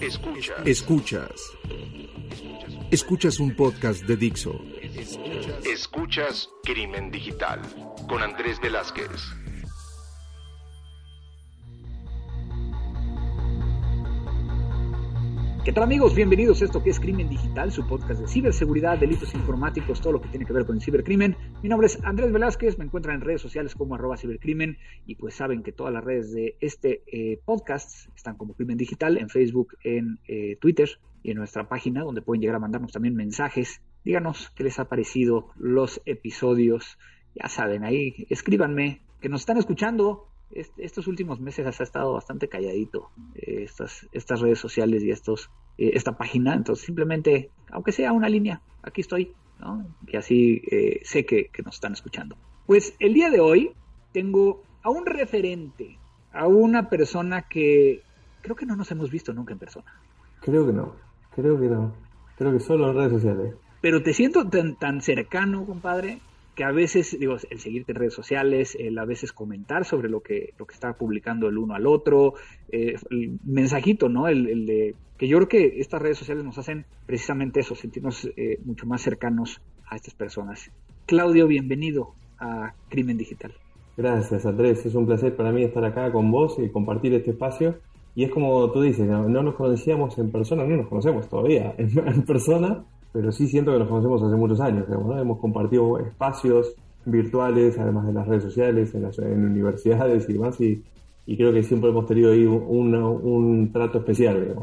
Escuchas. Escuchas. Escuchas un podcast de Dixo. Escuchas Crimen Digital con Andrés Velázquez. ¿Qué tal amigos? Bienvenidos a esto que es Crimen Digital, su podcast de ciberseguridad, delitos informáticos, todo lo que tiene que ver con el cibercrimen. Mi nombre es Andrés Velázquez, me encuentran en redes sociales como arroba cibercrimen y pues saben que todas las redes de este eh, podcast están como Crimen Digital en Facebook, en eh, Twitter y en nuestra página donde pueden llegar a mandarnos también mensajes. Díganos qué les ha parecido los episodios. Ya saben, ahí escríbanme que nos están escuchando, estos últimos meses ha estado bastante calladito eh, estas, estas redes sociales y estos, esta página. Entonces, simplemente, aunque sea una línea, aquí estoy, ¿no? Y así eh, sé que, nos están escuchando. Pues el día de hoy tengo a un referente, a una persona que creo que no nos hemos visto nunca en persona. Creo que no, creo que no. Creo que solo en redes sociales. Pero te siento tan, tan cercano, compadre, que a veces, digo, el seguirte en redes sociales, el a veces comentar sobre lo que, lo que está publicando el uno al otro, eh, el mensajito, ¿no? El, de que yo creo que estas redes sociales nos hacen precisamente eso, sentirnos eh, mucho más cercanos a estas personas. Claudio, bienvenido a Crimen Digital. Gracias, Andrés. Es un placer para mí estar acá con vos y compartir este espacio. Y es como tú dices, no, nos conocíamos en persona, no nos conocemos todavía en persona, pero sí siento que nos conocemos hace muchos años. Hemos compartido espacios virtuales, además de las redes sociales, en, las, universidades y demás, y, creo que siempre hemos tenido ahí un, trato especial.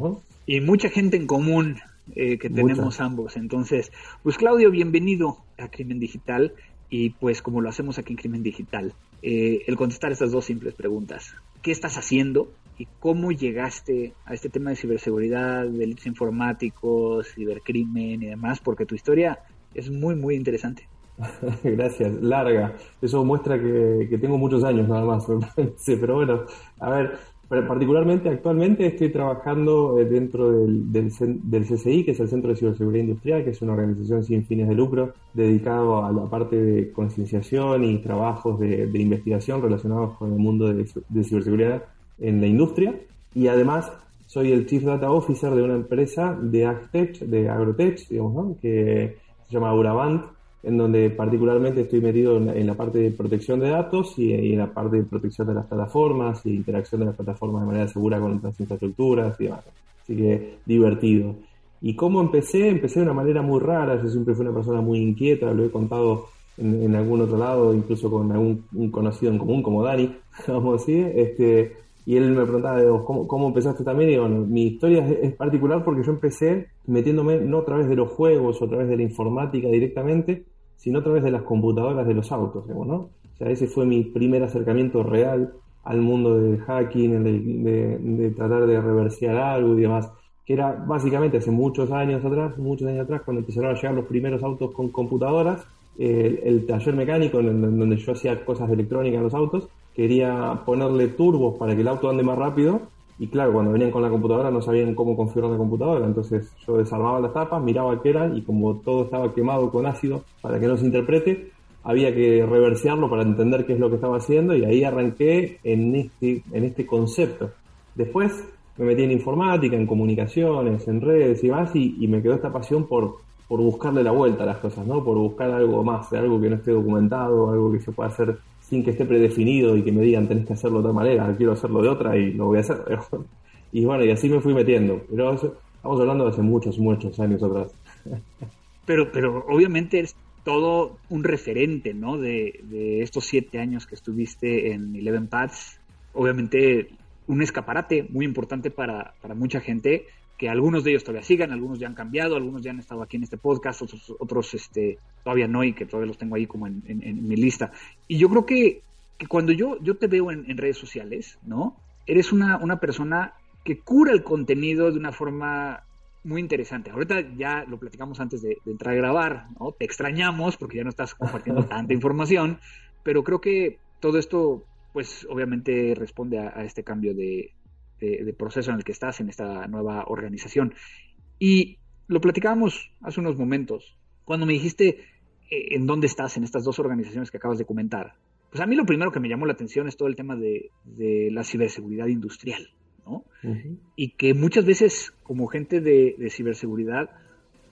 Y mucha gente en común eh, que tenemos ambos. Entonces, pues Claudio, bienvenido a Crimen Digital. Y pues como lo hacemos aquí en Crimen Digital, eh, el contestar estas dos simples preguntas. ¿Qué estás haciendo? Y cómo llegaste a este tema de ciberseguridad, delitos informáticos, cibercrimen y demás, porque tu historia es muy, muy interesante. Gracias, larga. Eso muestra que, tengo muchos años nada más, pero bueno, a ver, particularmente actualmente estoy trabajando eh, dentro del, del, CCI, que es el Centro de Ciberseguridad Industrial, que es una organización sin fines de lucro dedicado a la parte de concienciación y trabajos de, investigación relacionados con el mundo de ciberseguridad en la industria y además soy el Chief Data Officer de una empresa de AgTech, de Agrotech, digamos, que se llama Auravant, en donde particularmente estoy metido en la, parte de protección de datos y, en la parte de protección de las plataformas y interacción de las plataformas de manera segura con otras infraestructuras y demás. Así que divertido. ¿Y cómo empecé? Empecé de una manera muy rara, yo siempre fui una persona muy inquieta, lo he contado en, algún otro lado, incluso con algún un conocido en común como Dani, vamos a decir, este, y él me preguntaba, ¿cómo, cómo empezaste también? Y bueno, mi historia es, particular porque yo empecé metiéndome no a través de los juegos o a través de la informática directamente, sino a través de las computadoras de los autos, ¿no? O sea, ese fue mi primer acercamiento real al mundo del hacking, de, de, tratar de reversear algo y demás, que era básicamente hace muchos años atrás, muchos años atrás, cuando empezaron a llegar los primeros autos con computadoras, el, taller mecánico en, donde yo hacía cosas de electrónica en los autos, quería ponerle turbos para que el auto ande más rápido. Y claro, cuando venían con la computadora no sabían cómo configurar la computadora. Entonces yo desarmaba las tapas, miraba qué eran y como todo estaba quemado con ácido para que no se interprete, había que reversearlo para entender qué es lo que estaba haciendo y ahí arranqué en este, en este concepto. Después me metí en informática, en comunicaciones, en redes y más y, y me quedó esta pasión por, por buscarle la vuelta a las cosas, ¿no? Por buscar algo más, algo que no esté documentado, algo que se pueda hacer sin que esté predefinido y que me digan tenés que hacerlo de otra manera, quiero hacerlo de otra y lo voy a hacer. y bueno, y así me fui metiendo. Pero estamos hablando de hace muchos, muchos años atrás. pero, pero obviamente es todo un referente, ¿no? De, de estos siete años que estuviste en Eleven Paths. Obviamente un escaparate muy importante para, para mucha gente que algunos de ellos todavía sigan, algunos ya han cambiado, algunos ya han estado aquí en este podcast, otros, otros este, todavía no y que todavía los tengo ahí como en, mi lista. Y yo creo que, cuando yo, yo te veo en, redes sociales, ¿no? Eres una, una persona que cura el contenido de una forma muy interesante. Ahorita ya lo platicamos antes de, entrar a grabar, ¿no? Te extrañamos porque ya no estás compartiendo tanta información, pero creo que todo esto, pues obviamente responde a este cambio de, de, proceso en el que estás en esta nueva organización. Y lo platicábamos hace unos momentos, cuando me dijiste eh, en dónde estás en estas dos organizaciones que acabas de comentar. Pues a mí lo primero que me llamó la atención es todo el tema de, la ciberseguridad industrial, ¿no? Y que muchas veces como gente de, ciberseguridad,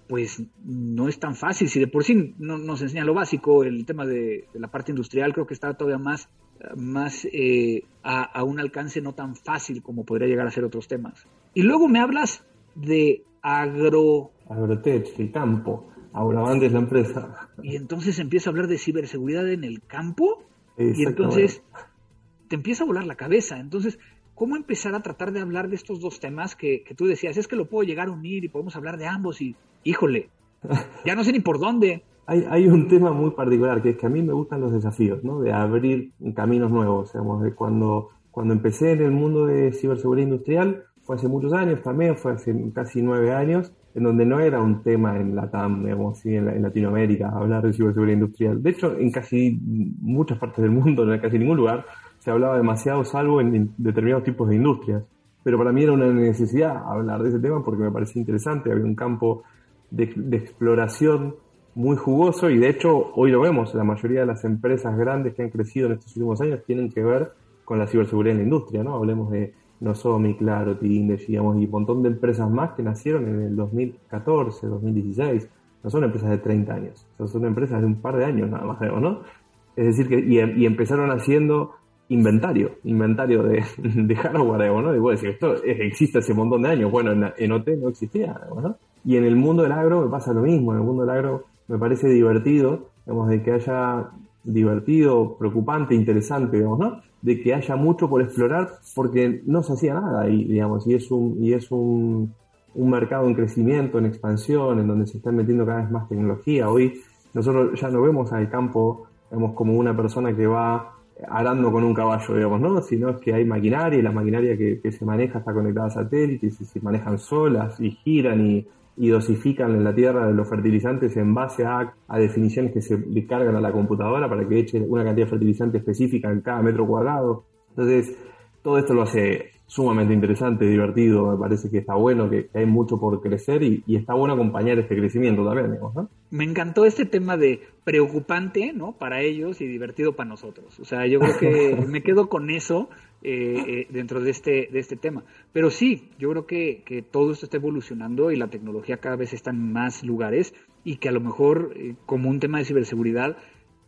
pues no es tan fácil. Si de por sí no, nos enseña lo básico, el tema de, la parte industrial creo que está todavía más, más eh, a, un alcance no tan fácil como podría llegar a ser otros temas. Y luego me hablas de agro... Agrotech, el campo. Aurabandes es la empresa. Y entonces empieza a hablar de ciberseguridad en el campo y entonces te empieza a volar la cabeza. Entonces, ¿cómo empezar a tratar de hablar de estos dos temas que, tú decías? Es que lo puedo llegar a unir y podemos hablar de ambos y, híjole, ya no sé ni por dónde. Hay, hay un tema muy particular, que es que a mí me gustan los desafíos, ¿no? De abrir caminos nuevos, digamos, de cuando, cuando empecé en el mundo de ciberseguridad industrial, fue hace muchos años también, fue hace casi nueve años, en donde no era un tema en la TAM, digamos, en, Latinoamérica, hablar de ciberseguridad industrial. De hecho, en casi muchas partes del mundo, en casi ningún lugar, se hablaba demasiado, salvo en, determinados tipos de industrias. Pero para mí era una necesidad hablar de ese tema porque me parecía interesante, había un campo de, de exploración muy jugoso y de hecho hoy lo vemos, la mayoría de las empresas grandes que han crecido en estos últimos años tienen que ver con la ciberseguridad en la industria, ¿no? Hablemos de Nozomi, Claro, Tinder, digamos, y un montón de empresas más que nacieron en el 2014, 2016. No son empresas de 30 años, son empresas de un par de años nada más, ¿no? Es decir, que y, empezaron haciendo inventario, inventario de, hardware, ¿no? Y bueno, decir, esto existe hace un montón de años. Bueno, en, OT no existía, ¿no? Y en el mundo del agro me pasa lo mismo, en el mundo del agro me parece divertido, digamos, de que haya divertido, preocupante, interesante, digamos, ¿no? De que haya mucho por explorar porque no se hacía nada ahí, digamos, y es un, y es un, un mercado en crecimiento, en expansión, en donde se está metiendo cada vez más tecnología. Hoy nosotros ya no vemos al campo, digamos, como una persona que va arando con un caballo, digamos, ¿no? Sino es que hay maquinaria y la maquinaria que, que se maneja está conectada a satélites y se manejan solas y giran y y dosifican en la tierra los fertilizantes en base a, definiciones que se le cargan a la computadora para que eche una cantidad de fertilizante específica en cada metro cuadrado. Entonces, todo esto lo hace sumamente interesante, divertido, me parece que está bueno, que, hay mucho por crecer y, está bueno acompañar este crecimiento también, ¿no? Me encantó este tema de preocupante, ¿no? Para ellos y divertido para nosotros. O sea, yo creo que me quedo con eso eh, eh, dentro de este, de este tema. Pero sí, yo creo que, que, todo esto está evolucionando y la tecnología cada vez está en más lugares y que a lo mejor eh, como un tema de ciberseguridad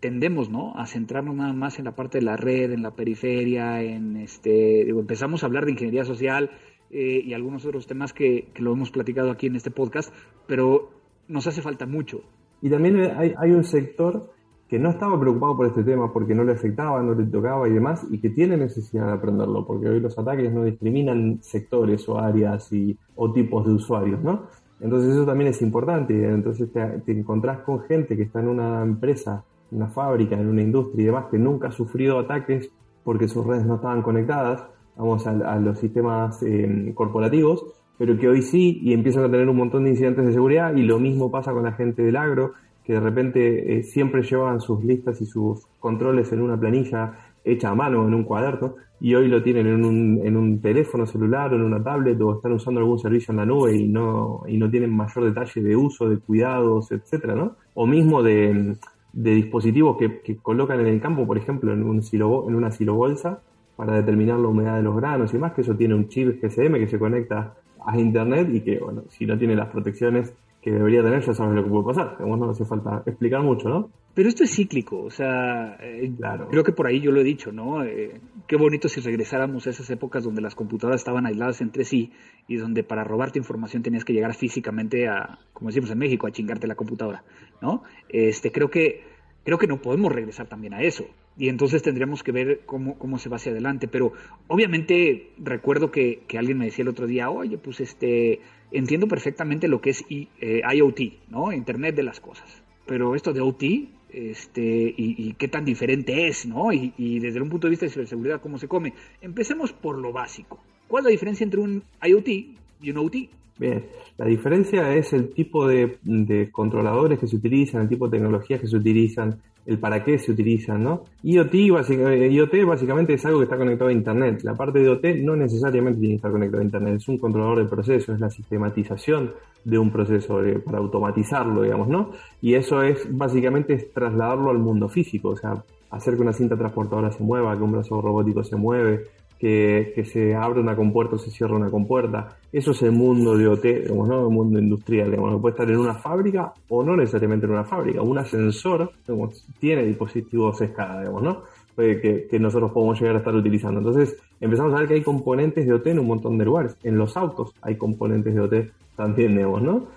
tendemos ¿no? a centrarnos nada más en la parte de la red, en la periferia, en este, empezamos a hablar de ingeniería social y algunos otros temas que, que, lo hemos platicado aquí en este podcast, pero nos hace falta mucho. Y también hay, hay un sector que no estaba preocupado por este tema porque no le afectaba, no le tocaba y demás, y que tiene necesidad de aprenderlo, porque hoy los ataques no discriminan sectores o áreas y, o tipos de usuarios, ¿no? Entonces eso también es importante, entonces te, te encontrás con gente que está en una empresa, una fábrica, en una industria y demás, que nunca ha sufrido ataques porque sus redes no estaban conectadas, vamos a, los sistemas eh, corporativos, pero que hoy sí y empiezan a tener un montón de incidentes de seguridad y lo mismo pasa con la gente del agro que de repente eh, siempre llevaban sus listas y sus controles en una planilla hecha a mano, en un cuaderno, y hoy lo tienen en un, en un teléfono celular o en una tablet o están usando algún servicio en la nube y no, y no tienen mayor detalle de uso, de cuidados, etcétera, ¿no? O mismo de, de dispositivos que, que, colocan en el campo, por ejemplo, en, un silo, en una silobolsa para determinar la humedad de los granos y más, que eso tiene un chip GSM que se conecta a internet y que, bueno, si no tiene las protecciones que debería tener, ya sabes lo que puede pasar. no hace falta explicar mucho, ¿no? Pero esto es cíclico, o sea, eh, creo que por ahí yo lo he dicho, ¿no? Eh, qué bonito si regresáramos a esas épocas donde las computadoras estaban aisladas entre sí y donde para robarte información tenías que llegar físicamente a, como decimos en México, a chingarte la computadora, ¿no? Este, creo que creo que no podemos regresar también a eso. Y entonces tendríamos que ver cómo, cómo se va hacia adelante. Pero obviamente recuerdo que, que alguien me decía el otro día, oye, pues este, entiendo perfectamente lo que es eh, IoT, ¿no? Internet de las cosas. Pero esto de OT, este, y, qué tan diferente es, ¿no? Y, desde un punto de vista de ciberseguridad, cómo se come. Empecemos por lo básico. ¿Cuál es la diferencia entre un IoT y un OT? Bien, la diferencia es el tipo de, controladores que se utilizan, el tipo de tecnologías que se utilizan, el para qué se utilizan, ¿no? IoT, IoT básicamente es algo que está conectado a Internet. La parte de IoT no necesariamente tiene que estar conectado a Internet, es un controlador de procesos, es la sistematización de un proceso para automatizarlo, digamos, ¿no? Y eso es básicamente trasladarlo al mundo físico, o sea, hacer que una cinta transportadora se mueva, que un brazo robótico se mueve, que, se abre una compuerta o se cierra una compuerta. Eso es el mundo de OT, digamos, ¿no? el mundo industrial, digamos, puede estar en una fábrica o no necesariamente en una fábrica. Un ascensor tiene dispositivos escala, digamos, ¿no? Que, que, nosotros podemos llegar a estar utilizando. Entonces empezamos a ver que hay componentes de OT en un montón de lugares. En los autos hay componentes de OT también, digamos, ¿no?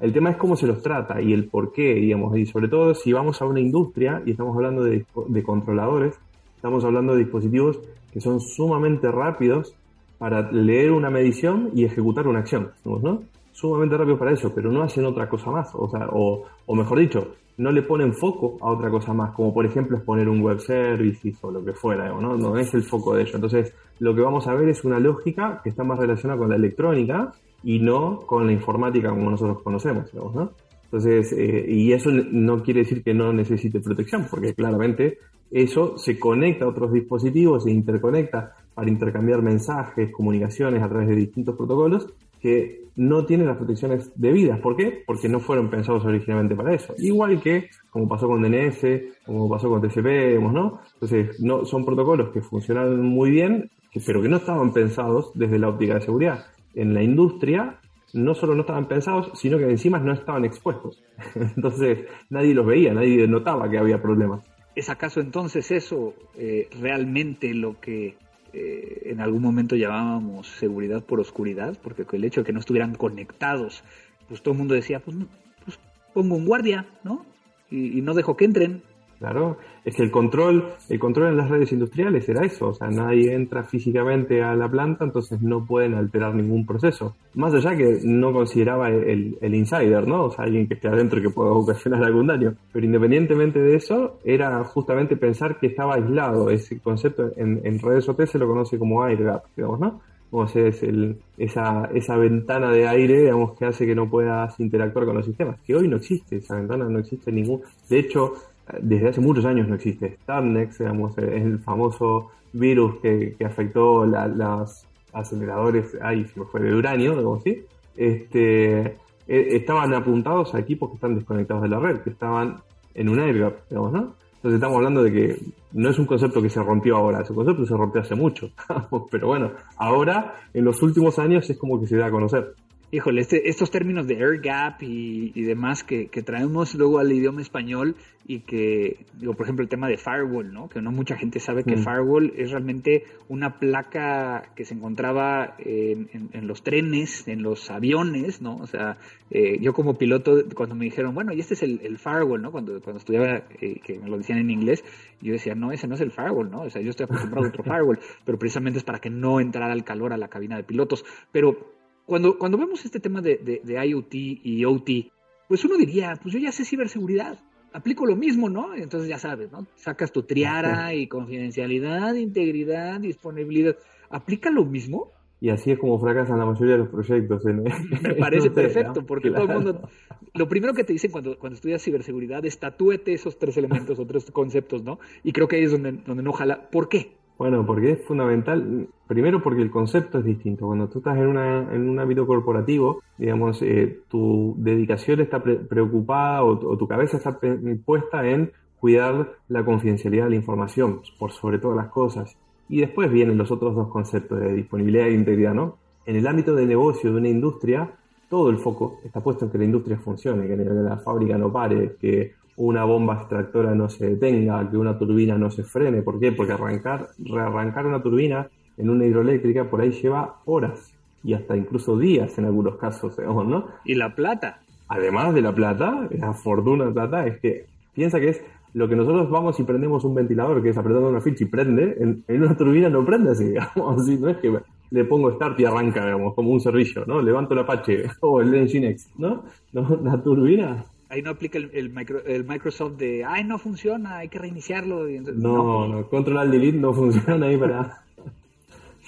El tema es cómo se los trata y el por qué, digamos, y sobre todo si vamos a una industria y estamos hablando de, de controladores, estamos hablando de dispositivos que son sumamente rápidos para leer una medición y ejecutar una acción, ¿no? Sumamente rápidos para eso, pero no hacen otra cosa más, o sea, o, mejor dicho, no le ponen foco a otra cosa más, como por ejemplo es poner un web service o lo que fuera, ¿no? No es el foco de ello. Entonces, lo que vamos a ver es una lógica que está más relacionada con la electrónica y no con la informática como nosotros conocemos, ¿no? Entonces, eh, y eso no quiere decir que no necesite protección, porque claramente eso se conecta a otros dispositivos, se interconecta para intercambiar mensajes, comunicaciones a través de distintos protocolos que no tienen las protecciones debidas. ¿Por qué? Porque no fueron pensados originalmente para eso. Igual que como pasó con DNS, como pasó con TCP, ¿no? Entonces, no, son protocolos que funcionan muy bien, pero que no estaban pensados desde la óptica de seguridad. En la industria no solo no estaban pensados, sino que encima no estaban expuestos. Entonces nadie los veía, nadie notaba que había problemas. ¿Es acaso entonces eso eh, realmente lo que eh, en algún momento llamábamos seguridad por oscuridad? Porque el hecho de que no estuvieran conectados, pues todo el mundo decía, pues, pues pongo un guardia, ¿no? y no dejo que entren. Claro, es que el control, el control en las redes industriales era eso, o sea, nadie entra físicamente a la planta, entonces no pueden alterar ningún proceso. Más allá que no consideraba el, insider, ¿no? O sea, alguien que esté adentro y que pueda ocasionar algún daño. Pero independientemente de eso, era justamente pensar que estaba aislado. Ese concepto en, redes OT se lo conoce como air gap, digamos, ¿no? Como es el, esa, esa ventana de aire, digamos, que hace que no puedas interactuar con los sistemas. Que hoy no existe, esa ventana no existe ningún. De hecho, desde hace muchos años no existe. Starnex, digamos, es el famoso virus que, afectó los aceleradores, ahí fue de uranio, digamos así. Este, e, estaban apuntados a equipos que están desconectados de la red, que estaban en un airgap, digamos, ¿no? Entonces estamos hablando de que no es un concepto que se rompió ahora, ese concepto se rompió hace mucho. Pero bueno, ahora, en los últimos años, es como que se da a conocer. Híjole, este, estos términos de air gap y, demás que, traemos luego al idioma español y que, digo, por ejemplo, el tema de firewall, ¿no? Que no mucha gente sabe que mm. firewall es realmente una placa que se encontraba en, los trenes, en los aviones, ¿no? O sea, eh, yo como piloto, cuando me dijeron, bueno, y este es el, firewall, ¿no? Cuando, cuando estudiaba, eh, que me lo decían en inglés, yo decía, no, ese no es el firewall, ¿no? O sea, yo estoy acostumbrado a otro firewall, pero precisamente es para que no entrara el calor a la cabina de pilotos. Pero cuando, cuando vemos este tema de, de, IoT y OT, pues uno diría, pues yo ya sé ciberseguridad, aplico lo mismo, ¿no? Entonces ya sabes, ¿no? Sacas tu triara y confidencialidad, integridad, disponibilidad. ¿Aplica lo mismo? Y así es como fracasan la mayoría de los proyectos. Me parece perfecto, porque todo el mundo. Lo primero que te dicen cuando, cuando estudias ciberseguridad es tatúete esos tres elementos o tres conceptos, ¿no? Y creo que ahí es donde, donde no jala. ¿Por qué? Bueno, porque es fundamental, primero porque el concepto es distinto. Cuando tú estás en, una, un ámbito corporativo, digamos, eh, tu dedicación está preocupada o, tu cabeza está puesta en cuidar la confidencialidad de la información, por sobre todas las cosas. Y después vienen los otros dos conceptos de disponibilidad e integridad, ¿no? En el ámbito de negocio de una industria, todo el foco está puesto en que la industria funcione, que la fábrica no pare, que una bomba extractora no se detenga, que una turbina no se frene. ¿Por qué? Porque arrancar, rearrancar una turbina en una hidroeléctrica por ahí lleva horas y hasta incluso días en algunos casos, digamos, ¿no? Y la plata. Además de la plata, la fortuna de plata, es que piensa que es lo que nosotros vamos y prendemos un ventilador, que es apretando una ficha y prende, en, una turbina no prende así, digamos, así, no es que le pongo start y arranca, digamos, como un cerrillo, ¿no? Levanto el Apache o el Nginx, ¿no? ¿no? La turbina ahí no aplica el, el, Microsoft de, ay, no funciona, hay que reiniciarlo. no, no, control al delete no funciona ahí para...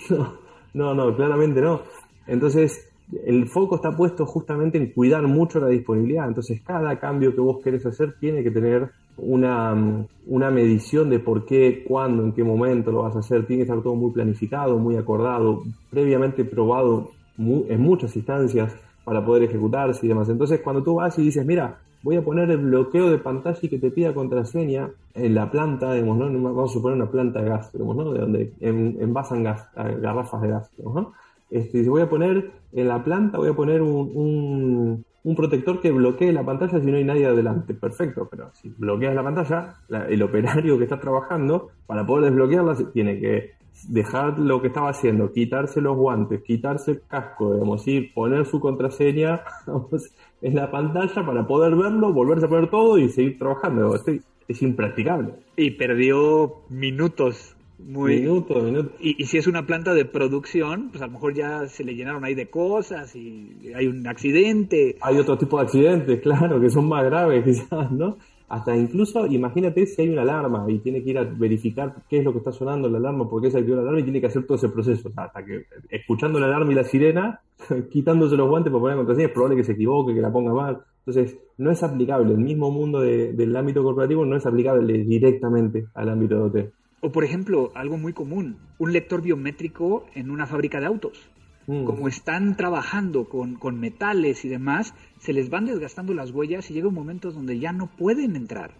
no, no, claramente no. Entonces, el foco está puesto justamente en cuidar mucho la disponibilidad. Entonces, cada cambio que vos querés hacer tiene que tener una, una medición de por qué, cuándo, en qué momento lo vas a hacer. Tiene que estar todo muy planificado, muy acordado, previamente probado en muchas instancias para poder ejecutarse y demás. Entonces, cuando tú vas y dices, mira, voy a poner el bloqueo de pantalla y que te pida contraseña en la planta, digamos, ¿no? Vamos a suponer una planta de gas, digamos, ¿no? De donde envasan gas, garrafas de gas, digamos, ¿no? Este, voy a poner en la planta, voy a poner un, un, protector que bloquee la pantalla si no hay nadie adelante. Perfecto, pero si bloqueas la pantalla, el operario que está trabajando, para poder desbloquearla, tiene que dejar lo que estaba haciendo, quitarse los guantes, quitarse el casco, digamos, y poner su contraseña en la pantalla para poder verlo, volverse a poner todo y seguir trabajando. es impracticable. Y perdió minutos muy minuto, minuto. Y, si es una planta de producción, pues a lo mejor ya se le llenaron ahí de cosas y hay un accidente. Hay otro tipo de accidentes, claro, que son más graves quizás, ¿no? Hasta incluso, imagínate si hay una alarma y tiene que ir a verificar qué es lo que está sonando la alarma, por qué se activó la alarma y tiene que hacer todo ese proceso. hasta que, escuchando la alarma y la sirena, quitándose los guantes para poner contraseña, es probable que se equivoque, que la ponga mal. Entonces, no es aplicable. El mismo mundo del ámbito corporativo no es aplicable directamente al ámbito de OT. O por ejemplo, algo muy común, un lector biométrico en una fábrica de autos. Mm. Como están trabajando con, metales y demás, se les van desgastando las huellas y llega un momento donde ya no pueden entrar.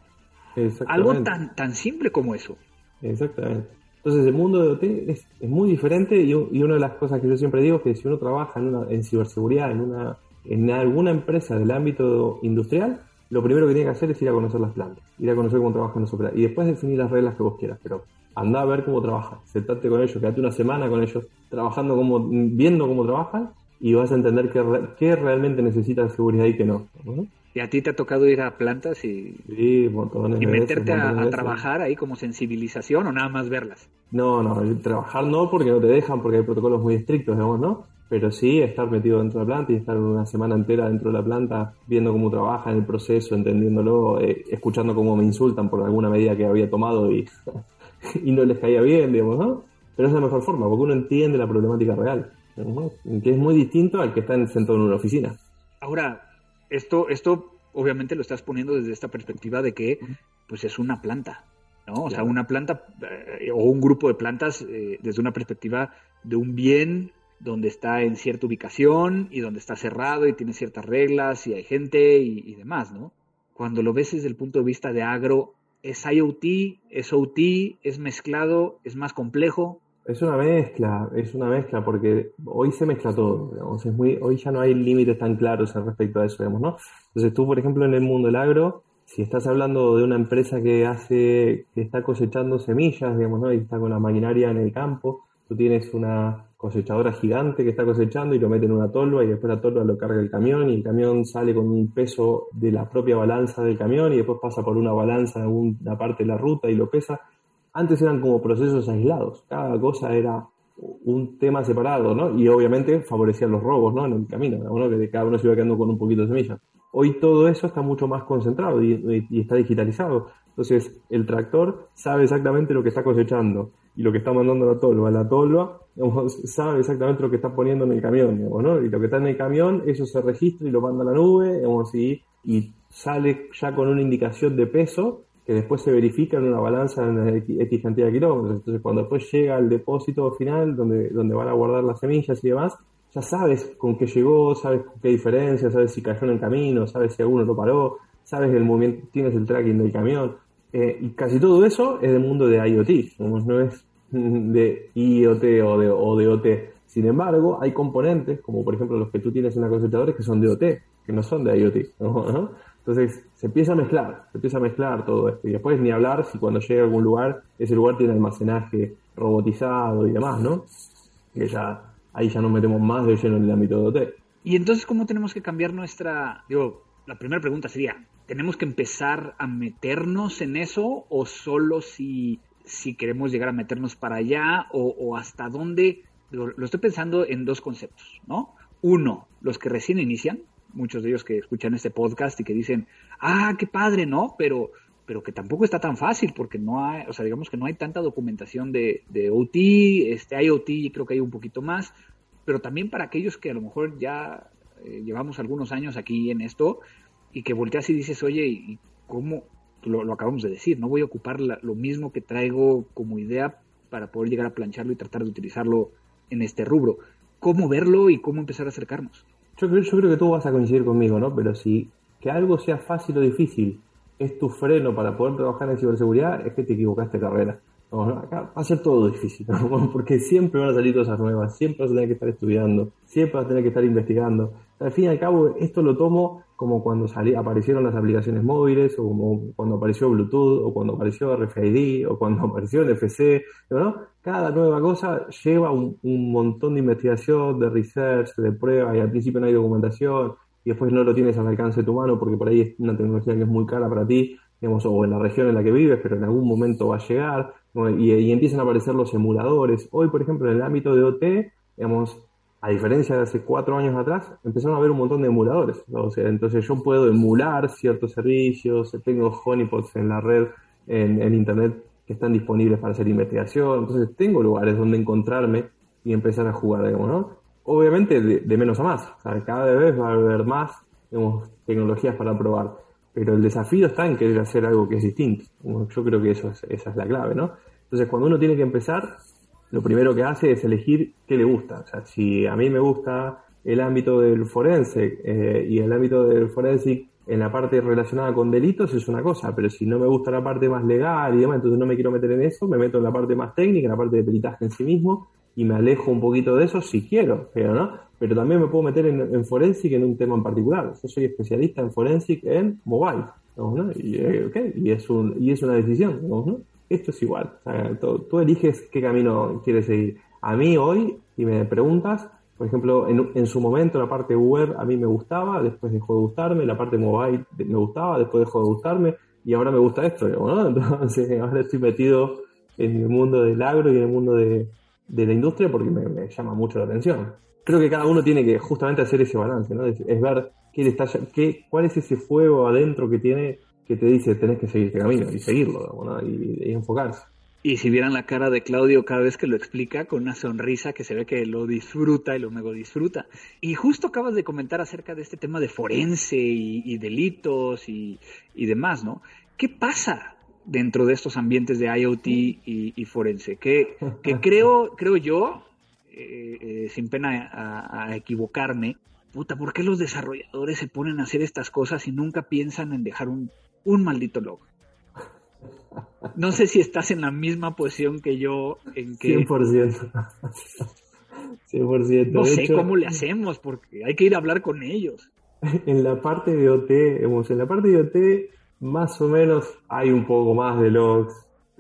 Algo tan, tan simple como eso. Exactamente. Entonces el mundo de OT es, muy diferente y, una de las cosas que yo siempre digo es que si uno trabaja en, una, en ciberseguridad, en, una, en alguna empresa del ámbito industrial, lo primero que tiene que hacer es ir a conocer las plantas, ir a conocer cómo trabajan los operadores y después definir las reglas que vos quieras, pero anda a ver cómo trabajan, sentate con ellos, quédate una semana con ellos, trabajando como, viendo cómo trabajan y vas a entender qué, realmente necesitas seguridad y qué no. ¿Y a ti te ha tocado ir a plantas y, y meterte a, trabajar ahí como sensibilización o nada más verlas? No, no, trabajar no porque no te dejan, porque hay protocolos muy estrictos, digamos, ¿no? pero sí estar metido dentro de la planta y estar una semana entera dentro de la planta viendo cómo trabaja en el proceso, entendiéndolo, eh, escuchando cómo me insultan por alguna medida que había tomado y, y no les caía bien, digamos, ¿no? Pero es la mejor forma, porque uno entiende la problemática real, que es muy distinto al que está sentado en una oficina. Ahora, esto, esto obviamente lo estás poniendo desde esta perspectiva de que pues es una planta, ¿no? O sea, una planta eh, o un grupo de plantas eh, desde una perspectiva de un bien donde está en cierta ubicación y donde está cerrado y tiene ciertas reglas y hay gente y, demás, ¿no? Cuando lo ves desde el punto de vista de agro, ¿es IoT, es OT, es mezclado, es más complejo? Es una mezcla, es una mezcla, porque hoy se mezcla todo, digamos, es muy, hoy ya no hay límites tan claros respecto a eso, digamos, ¿no? Entonces tú, por ejemplo, en el mundo del agro, si estás hablando de una empresa que hace, que está cosechando semillas, digamos, ¿no? Y está con la maquinaria en el campo, tú tienes una, cosechadora gigante que está cosechando y lo mete en una tolva y después la tolva lo carga el camión y el camión sale con un peso de la propia balanza del camión y después pasa por una balanza en alguna parte de la ruta y lo pesa. Antes eran como procesos aislados, cada cosa era un tema separado, ¿no? Y obviamente favorecían los robos, ¿no? En el camino, ¿no? que cada uno se iba quedando con un poquito de semilla. Hoy todo eso está mucho más concentrado y, y está digitalizado. Entonces, el tractor sabe exactamente lo que está cosechando y lo que está mandando a la tolva. La tolva sabe exactamente lo que está poniendo en el camión, ¿no? Y lo que está en el camión, eso se registra y lo manda a la nube, digamos, y, y sale ya con una indicación de peso que después se verifica en una balanza en X cantidad de kilómetros. Entonces, cuando después llega al depósito final, donde, donde van a guardar las semillas y demás, ya sabes con qué llegó, sabes qué diferencia, sabes si cayó en el camino, sabes si alguno lo paró, sabes el movimiento, tienes el tracking del camión. Eh, y casi todo eso es del mundo de IoT, no es de IoT o de, o de OT. Sin embargo, hay componentes, como por ejemplo los que tú tienes en la cosechadora, que son de OT, que no son de IoT. Entonces se empieza a mezclar, se empieza a mezclar todo esto. Y después ni hablar si cuando llega a algún lugar, ese lugar tiene almacenaje robotizado y demás, ¿no? Que ya ahí ya nos metemos más de lleno en el ámbito de OT. Y entonces, ¿cómo tenemos que cambiar nuestra... Digo, la primera pregunta sería, ¿tenemos que empezar a meternos en eso o solo si, si queremos llegar a meternos para allá o, hasta dónde? Lo, estoy pensando en dos conceptos, ¿no? Uno, los que recién inician, muchos de ellos que escuchan este podcast y que dicen, ah, qué padre, ¿no? Pero, pero que tampoco está tan fácil porque no hay, o sea, digamos que no hay tanta documentación de, de OT, este IoT creo que hay un poquito más, pero también para aquellos que a lo mejor ya eh, llevamos algunos años aquí en esto y que volteas y dices, oye, ¿y cómo? Lo, acabamos de decir, no voy a ocupar lo mismo que traigo como idea para poder llegar a plancharlo y tratar de utilizarlo en este rubro. ¿Cómo verlo y cómo empezar a acercarnos? Yo creo, yo creo que tú vas a coincidir conmigo, ¿no? Pero si que algo sea fácil o difícil es tu freno para poder trabajar en ciberseguridad, es que te equivocaste carrera. acá va a ser todo difícil, porque siempre van a salir cosas nuevas, siempre vas a tener que estar estudiando, siempre vas a tener que estar investigando. Al fin y al cabo, esto lo tomo como cuando aparecieron las aplicaciones móviles, o como cuando apareció Bluetooth, o cuando apareció RFID, o cuando apareció NFC. Cada nueva cosa lleva un, un montón de investigación, de research, de pruebas, y al principio no hay documentación, y después no lo tienes al alcance de tu mano porque por ahí es una tecnología que es muy cara para ti, digamos, o en la región en la que vives, pero en algún momento va a llegar, y, empiezan a aparecer los emuladores. Hoy, por ejemplo, en el ámbito de OT, digamos, a diferencia de hace cuatro años atrás, empezaron a haber un montón de emuladores. O sea, entonces yo puedo emular ciertos servicios, tengo honeypots en la red, en, Internet, que están disponibles para hacer investigación. Entonces tengo lugares donde encontrarme y empezar a jugar, digamos, ¿no? obviamente de, menos a más. cada vez va a haber más tecnologías para probar. Pero el desafío está en querer hacer algo que es distinto. Yo creo que eso es, esa es la clave, ¿no? Entonces, cuando uno tiene que empezar, lo primero que hace es elegir qué le gusta. O sea, si a mí me gusta el ámbito del forense eh, y el ámbito del forensic en la parte relacionada con delitos es una cosa, pero si no me gusta la parte más legal y demás, entonces no me quiero meter en eso, me meto en la parte más técnica, en la parte de peritaje en sí mismo, y me alejo un poquito de eso si quiero, pero no. Pero también me puedo meter en, forensic en un tema en particular. Yo soy especialista en forensic en mobile, ¿no? y, eh, y, es un, y es una decisión, ¿no? Esto es igual. tú, eliges qué camino quieres seguir. A mí hoy, si me preguntas, por ejemplo, en, en, su momento la parte web a mí me gustaba, después dejó de gustarme, la parte mobile me gustaba, después dejó de gustarme, y ahora me gusta esto, ¿no? Entonces ahora estoy metido en el mundo del agro y en el mundo de, de la industria porque me, llama mucho la atención. Creo que cada uno tiene que justamente hacer ese balance, ¿no? Es, ver qué está, qué, cuál es ese fuego adentro que tiene que te dice tenés que seguir este camino y seguirlo, ¿no? y, enfocarse. Y si vieran la cara de Claudio cada vez que lo explica, con una sonrisa que se ve que lo disfruta y lo mego disfruta. Y justo acabas de comentar acerca de este tema de forense y, delitos y, y, demás, ¿no? ¿Qué pasa dentro de estos ambientes de IoT y, forense, que, creo, creo yo, eh, eh, sin pena a, equivocarme, puta, ¿por qué los desarrolladores se ponen a hacer estas cosas y nunca piensan en dejar un, un maldito log? No sé si estás en la misma posición que yo en que... 100%. 100%. No sé cómo le hacemos porque hay que ir a hablar con ellos. En la parte de OT, en la parte de OT más o menos hay un poco más de logs,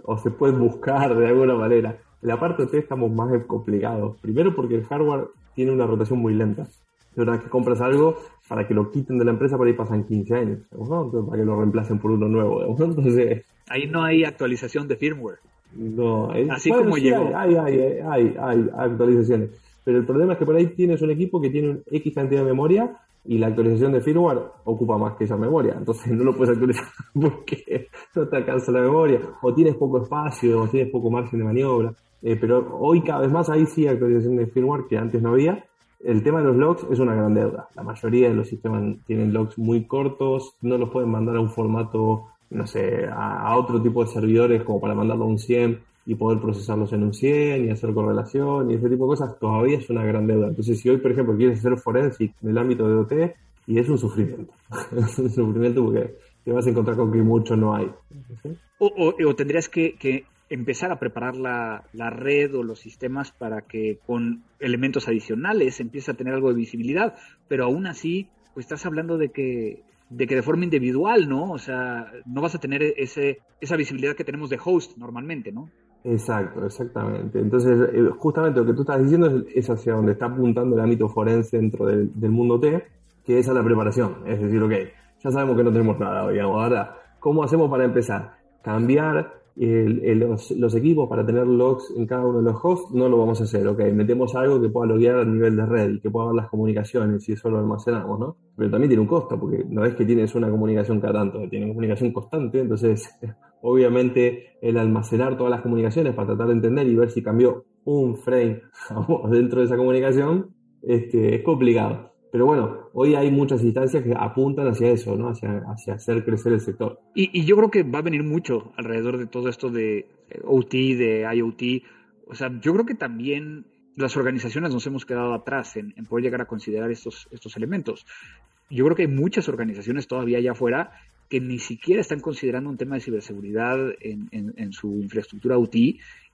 o se puede buscar de alguna manera. En la parte de estamos más complicados. Primero porque el hardware tiene una rotación muy lenta. De verdad que compras algo para que lo quiten de la empresa, por ahí pasan 15 años, para que lo reemplacen por uno nuevo. Entonces, ahí no hay actualización de firmware. No, así como llegó. Hay, hay, hay, hay, actualizaciones. Pero el problema es que por ahí tienes un equipo que tiene un X cantidad de memoria y la actualización de firmware ocupa más que esa memoria, entonces no lo puedes actualizar porque no te alcanza la memoria, o tienes poco espacio, o tienes poco margen de maniobra, eh, pero hoy cada vez más hay sí actualización de firmware que antes no había. El tema de los logs es una gran deuda. La mayoría de los sistemas tienen logs muy cortos, no los pueden mandar a un formato, no sé, a, otro tipo de servidores como para mandarlo a un 100 y poder procesarlos en un 100 y hacer correlación y ese tipo de cosas, todavía es una gran deuda. Entonces, si hoy, por ejemplo, quieres hacer forensic en el ámbito de OT, y es un sufrimiento. es un sufrimiento porque te vas a encontrar con que mucho no hay. O, tendrías que, empezar a preparar la, red o los sistemas para que con elementos adicionales empiece a tener algo de visibilidad, pero aún así, pues estás hablando de que de que de forma individual, ¿no? O sea, no vas a tener ese, esa visibilidad que tenemos de host normalmente, ¿no? Exacto, exactamente. Entonces, eh, justamente lo que tú estás diciendo es, hacia donde está apuntando el ámbito forense dentro del, mundo T, que es a la preparación. Es decir, ok, ya sabemos que no tenemos nada, digamos. Ahora, ¿cómo hacemos para empezar? Cambiar los, equipos para tener logs en cada uno de los hosts, no lo vamos a hacer, ok, metemos algo que pueda loguear a nivel de red y que pueda ver las comunicaciones y eso lo almacenamos, ¿no? Pero también tiene un costo, porque no es que tienes una comunicación cada tanto, tiene comunicación constante, entonces obviamente el almacenar todas las comunicaciones para tratar de entender y ver si cambió un frame dentro de esa comunicación, este, es complicado. Pero bueno, hoy hay muchas instancias que apuntan hacia eso, ¿no? Hacia, hacia hacer crecer el sector. Y, yo creo que va a venir mucho alrededor de todo esto de eh, OT, de IoT. O sea, yo creo que también las organizaciones nos hemos quedado atrás en, poder llegar a considerar estos, estos elementos. yo creo que hay muchas organizaciones todavía allá afuera que ni siquiera están considerando un tema de ciberseguridad en, en, su infraestructura UT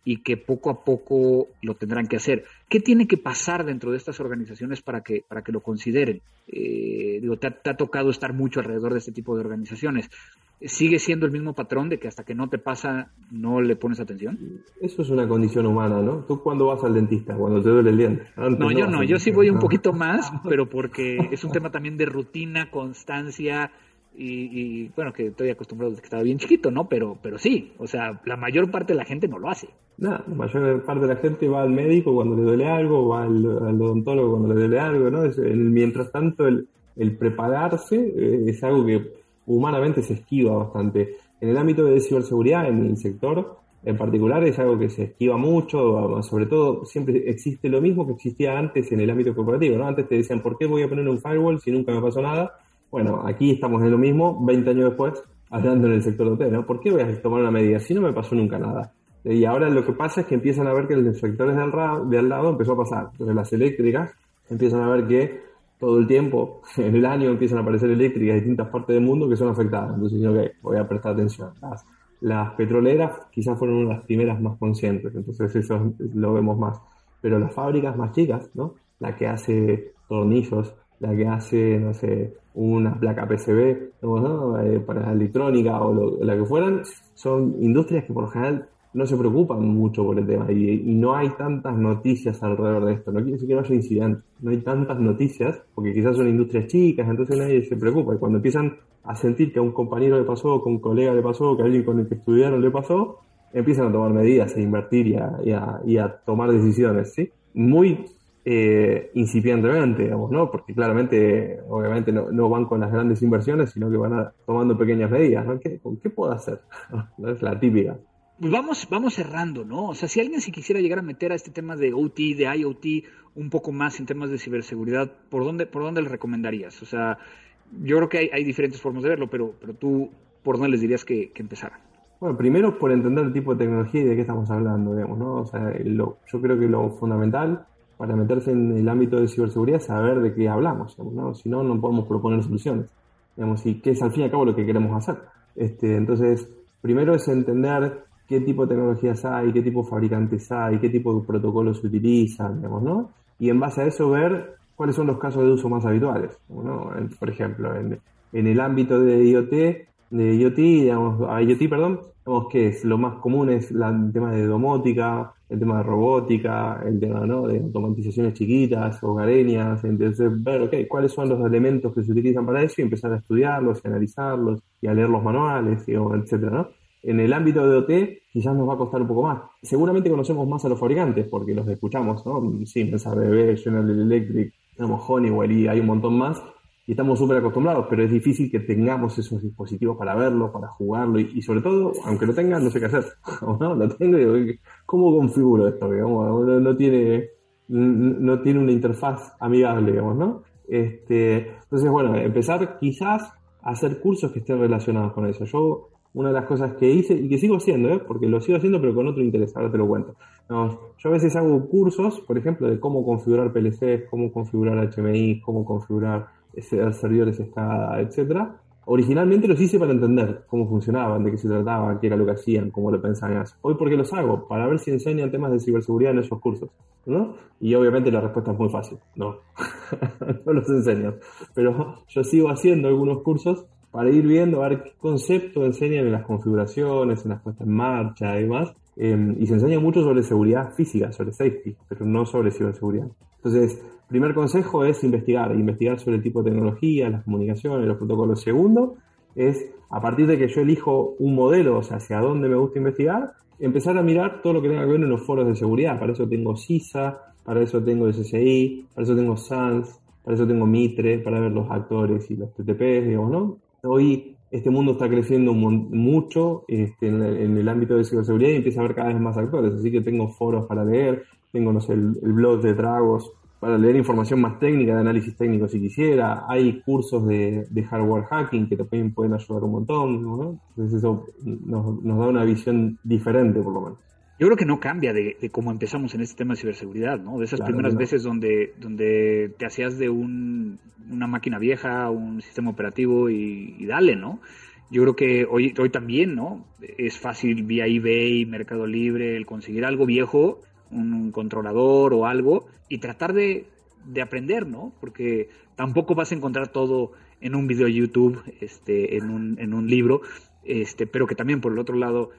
y que poco a poco lo tendrán que hacer. ¿Qué tiene que pasar dentro de estas organizaciones para que, para que lo consideren? Eh, digo, te ha, tocado estar mucho alrededor de este tipo de organizaciones. ¿Sigue siendo el mismo patrón de que hasta que no te pasa no le pones atención? Eso es una condición humana, ¿no? ¿Tú cuándo vas al dentista? Cuando te duele el diente. no, yo no, yo sí voy un poquito más, pero porque es un tema también de rutina, constancia, y, bueno, que estoy acostumbrado desde que estaba bien chiquito, ¿no? Pero, pero sí, o sea, la mayor parte de la gente no lo hace. No, la mayor parte de la gente va al médico cuando le duele algo, va al, odontólogo cuando le duele algo, ¿no? mientras tanto, el, prepararse eh, es algo que humanamente se esquiva bastante. En el ámbito de ciberseguridad, en el sector en particular, es algo que se esquiva mucho, sobre todo siempre existe lo mismo que existía antes en el ámbito corporativo, ¿no? Antes te decían, ¿por qué voy a poner un firewall si nunca me pasó nada? Bueno, aquí estamos en lo mismo, 20 años después, hablando en el sector hotel, ¿no? ¿Por qué voy a tomar una medida si no me pasó nunca nada? Y ahora lo que pasa es que empiezan a ver que los sectores de al, lado, de al lado empezó a pasar. Entonces las eléctricas empiezan a ver que todo el tiempo, en el año, empiezan a aparecer eléctricas de distintas partes del mundo que son afectadas. Entonces, ok, voy a prestar atención. Las, las petroleras quizás fueron una de las primeras más conscientes, entonces eso lo vemos más. Pero las fábricas más chicas, ¿no? La que hace tornillos, la que hace, no sé, una placa PCB ¿no? Eh, para electrónica o la que fueran, son industrias que por lo general no se preocupan mucho por el tema y, no hay tantas noticias alrededor de esto. No quiere decir que no haya incidentes, no hay tantas noticias porque quizás son industrias chicas, entonces nadie se preocupa. Y cuando empiezan a sentir que a un compañero le pasó, que a un colega le pasó, que a alguien con el que estudiaron le pasó, empiezan a tomar medidas, a invertir y a, y a tomar decisiones, ¿sí? Muy eh, incipientemente, digamos, ¿no? Porque claramente, obviamente, no, van con las grandes inversiones, sino que van tomando pequeñas medidas, ¿no? ¿Qué, ¿Qué puedo hacer? ¿No? Es la típica. Pues vamos, vamos cerrando, ¿no? O sea, si alguien se quisiera llegar a meter a este tema de OT, de IoT, un poco más en temas de ciberseguridad, ¿por dónde, por dónde le recomendarías? O sea, yo creo que hay, hay diferentes formas de verlo, pero, pero tú, ¿por dónde les dirías que, que empezaran? Bueno, primero por entender el tipo de tecnología y de qué estamos hablando, digamos, ¿no? O sea, yo creo que lo fundamental para meterse en el ámbito de ciberseguridad saber de qué hablamos, ¿no? si no, no podemos proponer soluciones, digamos, y qué es al fin y al cabo lo que queremos hacer. Este, entonces, primero es entender qué tipo de tecnologías hay, qué tipo de fabricantes hay, qué tipo de protocolos se utilizan, digamos, ¿no? Y en base a eso ver cuáles son los casos de uso más habituales, ¿no? Por ejemplo, en, en el ámbito de IoT, de IoT, digamos, IoT, perdón, digamos que es lo más común es el tema de domótica, el tema de robótica, el tema ¿no? de automatizaciones chiquitas, hogareñas, entonces ver, ok, cuáles son los elementos que se utilizan para eso y empezar a estudiarlos y analizarlos y a leer los manuales, y, etcétera, ¿no? En el ámbito de OT quizás nos va a costar un poco más. Seguramente conocemos más a los fabricantes porque los escuchamos, ¿no? Siemens, ABB, General Electric, tenemos Honeywell y hay un montón más y estamos súper acostumbrados, pero es difícil que tengamos esos dispositivos para verlo, para jugarlo y, sobre todo, aunque lo tengan, no sé qué hacer. ¿no? Lo tengo digo, ¿cómo configuro esto? No, tiene, no tiene una interfaz amigable, digamos, ¿no? Este, entonces, bueno, empezar quizás a hacer cursos que estén relacionados con eso. Yo, una de las cosas que hice y que sigo haciendo, ¿eh? porque lo sigo haciendo pero con otro interés, ahora te lo cuento. yo a veces hago cursos, por ejemplo, de cómo configurar PLCs, cómo configurar HMI, cómo configurar servidores escala, etcétera. Originalmente los hice para entender cómo funcionaban, de qué se trataba, qué era lo que hacían, cómo lo pensaban. Hoy, ¿por qué los hago? Para ver si enseñan temas de ciberseguridad en esos cursos, ¿no? Y obviamente la respuesta es muy fácil, no, no los enseño. Pero yo sigo haciendo algunos cursos para ir viendo a ver qué concepto enseñan en las configuraciones, en las puestas en marcha y demás. Em, y se enseña mucho sobre seguridad física, sobre safety, pero no sobre ciberseguridad. Entonces, primer consejo es investigar, investigar sobre el tipo de tecnología, las comunicaciones, los protocolos. Segundo es, a partir de que yo elijo un modelo, o sea, hacia dónde me gusta investigar, empezar a mirar todo lo que tenga que ver en los foros de seguridad. Para eso tengo CISA, para eso tengo SSI, para eso tengo SANS, para eso tengo Mitre, para ver los actores y los TTPs, digamos, ¿no? Hoy este mundo está creciendo mucho este, en, el, ámbito de ciberseguridad y empieza a haber cada vez más actores, así que tengo foros para leer, tengo, no sé, el, blog de Dragos para leer información más técnica, de análisis técnico si quisiera. Hay cursos de, hardware hacking que también pueden ayudar un montón, ¿no? Entonces eso nos, da una visión diferente por lo menos. yo creo que no cambia de, cómo empezamos en este tema de ciberseguridad, ¿no? De esas primeras veces donde, donde te hacías de un, una máquina vieja, un sistema operativo y, dale, ¿no? Yo creo que hoy, hoy también, ¿no? Es fácil vía eBay, Mercado Libre, el conseguir algo viejo, un controlador o algo, y tratar de, de aprender, ¿no? Porque tampoco vas a encontrar todo en un video YouTube, este, en un, en un libro, este, pero que también por el otro lado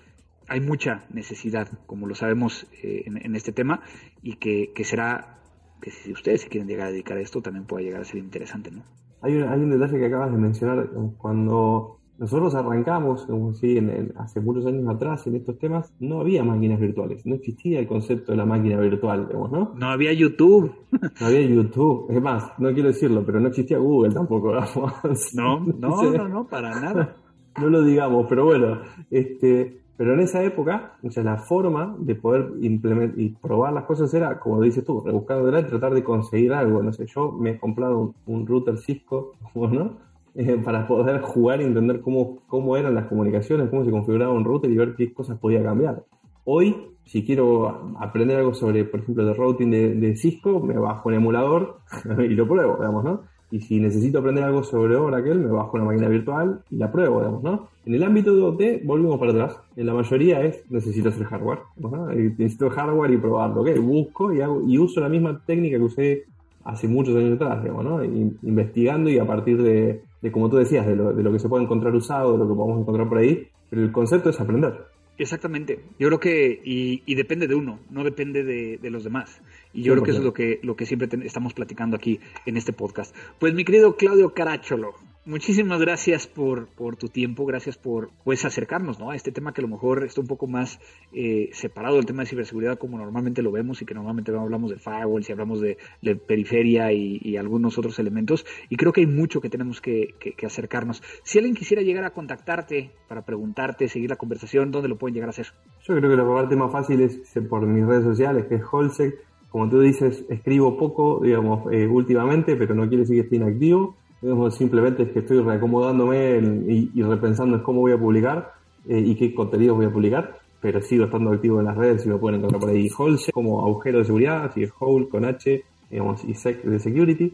hay mucha necesidad, como lo sabemos eh, en, este tema, y que, será, que si ustedes se quieren llegar a dedicar a esto, también puede llegar a ser interesante, ¿no? Hay un, hay un detalle que acabas de mencionar, cuando nosotros arrancamos, como si en, hace muchos años atrás, en estos temas, no había máquinas virtuales, no existía el concepto de la máquina virtual, digamos, ¿no? No había YouTube. No había YouTube, es más, no quiero decirlo, pero no existía Google tampoco, digamos. No, no, no, no, para nada. No lo digamos, pero bueno, este, pero en esa época, o sea, la forma de poder implementar y probar las cosas era, como dices tú, rebuscar y tratar de conseguir algo. No sé, yo me he comprado un, router Cisco, ¿no? Eh, para poder jugar y entender cómo, cómo eran las comunicaciones, cómo se configuraba un router y ver qué cosas podía cambiar. Hoy, si quiero aprender algo sobre, por ejemplo, el routing de, de Cisco, me bajo un emulador y lo pruebo, digamos, ¿no? Y si necesito aprender algo sobre Oracle, me bajo una máquina virtual y la pruebo, digamos, ¿no? En el ámbito de OT, volvemos para atrás. En la mayoría es, necesito hacer hardware, ¿no? Necesito hardware y probarlo, ¿ok? Busco y, hago, y uso la misma técnica que usé hace muchos años atrás, ¿no? investigando y a partir de, de, como tú decías, de lo, de lo que se puede encontrar usado, de lo que podemos encontrar por ahí, pero el concepto es aprender. Exactamente. Yo creo que, y, depende de uno, no depende de, los demás. Y yo creo que eso es lo que, lo que siempre estamos platicando aquí en este podcast. Pues mi querido Claudio Caracholo, muchísimas gracias por, por tu tiempo, gracias por pues acercarnos ¿no? a este tema que a lo mejor está un poco más eh, separado del tema de ciberseguridad como normalmente lo vemos y que normalmente hablamos de firewall, si hablamos de, periferia y, algunos otros elementos. Y creo que hay mucho que tenemos que, acercarnos. Si alguien quisiera llegar a contactarte para preguntarte, seguir la conversación, ¿dónde lo pueden llegar a hacer? Yo creo que la parte más fácil es por mis redes sociales, que es Holsec. Como tú dices, escribo poco, digamos, eh, últimamente, pero no quiere decir que esté inactivo simplemente es que estoy reacomodándome y, repensando en cómo voy a publicar eh, y qué contenidos voy a publicar, pero sigo estando activo en las redes y me pueden encontrar por ahí Hole como agujero de seguridad, así es Hole con H, digamos, y Sec de Security.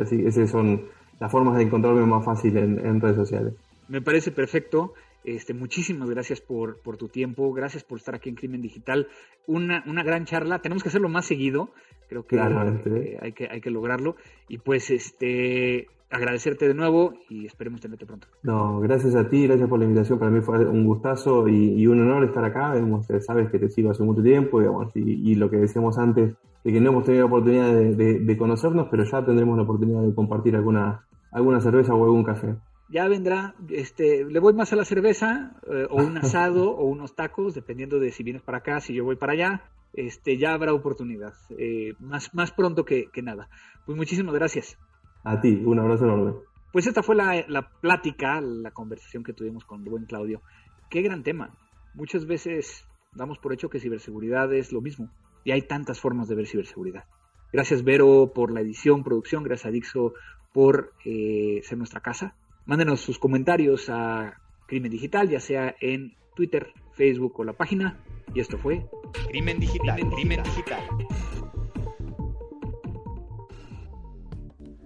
Así, esas son las formas de encontrarme más fácil en, redes sociales. Me parece perfecto. Este, muchísimas gracias por, por, tu tiempo, gracias por estar aquí en Crimen Digital. Una, una gran charla, tenemos que hacerlo más seguido, creo que, eh, hay que hay que lograrlo. Y pues este agradecerte de nuevo y esperemos tenerte pronto. No, gracias a ti, gracias por la invitación. Para mí fue un gustazo y, un honor estar acá. sabes que te sigo hace mucho tiempo y, lo que decíamos antes, de que no hemos tenido la oportunidad de, conocernos, pero ya tendremos la oportunidad de compartir alguna, alguna cerveza o algún café. Ya vendrá, este, le voy más a la cerveza eh, o un asado o unos tacos, dependiendo de si vienes para acá, si yo voy para allá. Este, ya habrá oportunidad, eh, más, más pronto que, que nada. Pues muchísimas gracias. A ti, un abrazo enorme. Pues esta fue la, la plática, la conversación que tuvimos con el buen Claudio. Qué gran tema. Muchas veces damos por hecho que ciberseguridad es lo mismo y hay tantas formas de ver ciberseguridad. Gracias Vero por la edición, producción, gracias a Dixo por eh, ser nuestra casa. Mándenos sus comentarios a Crimen Digital, ya sea en Twitter, Facebook o la página. Y esto fue Crimen Digital. Crimen Digital.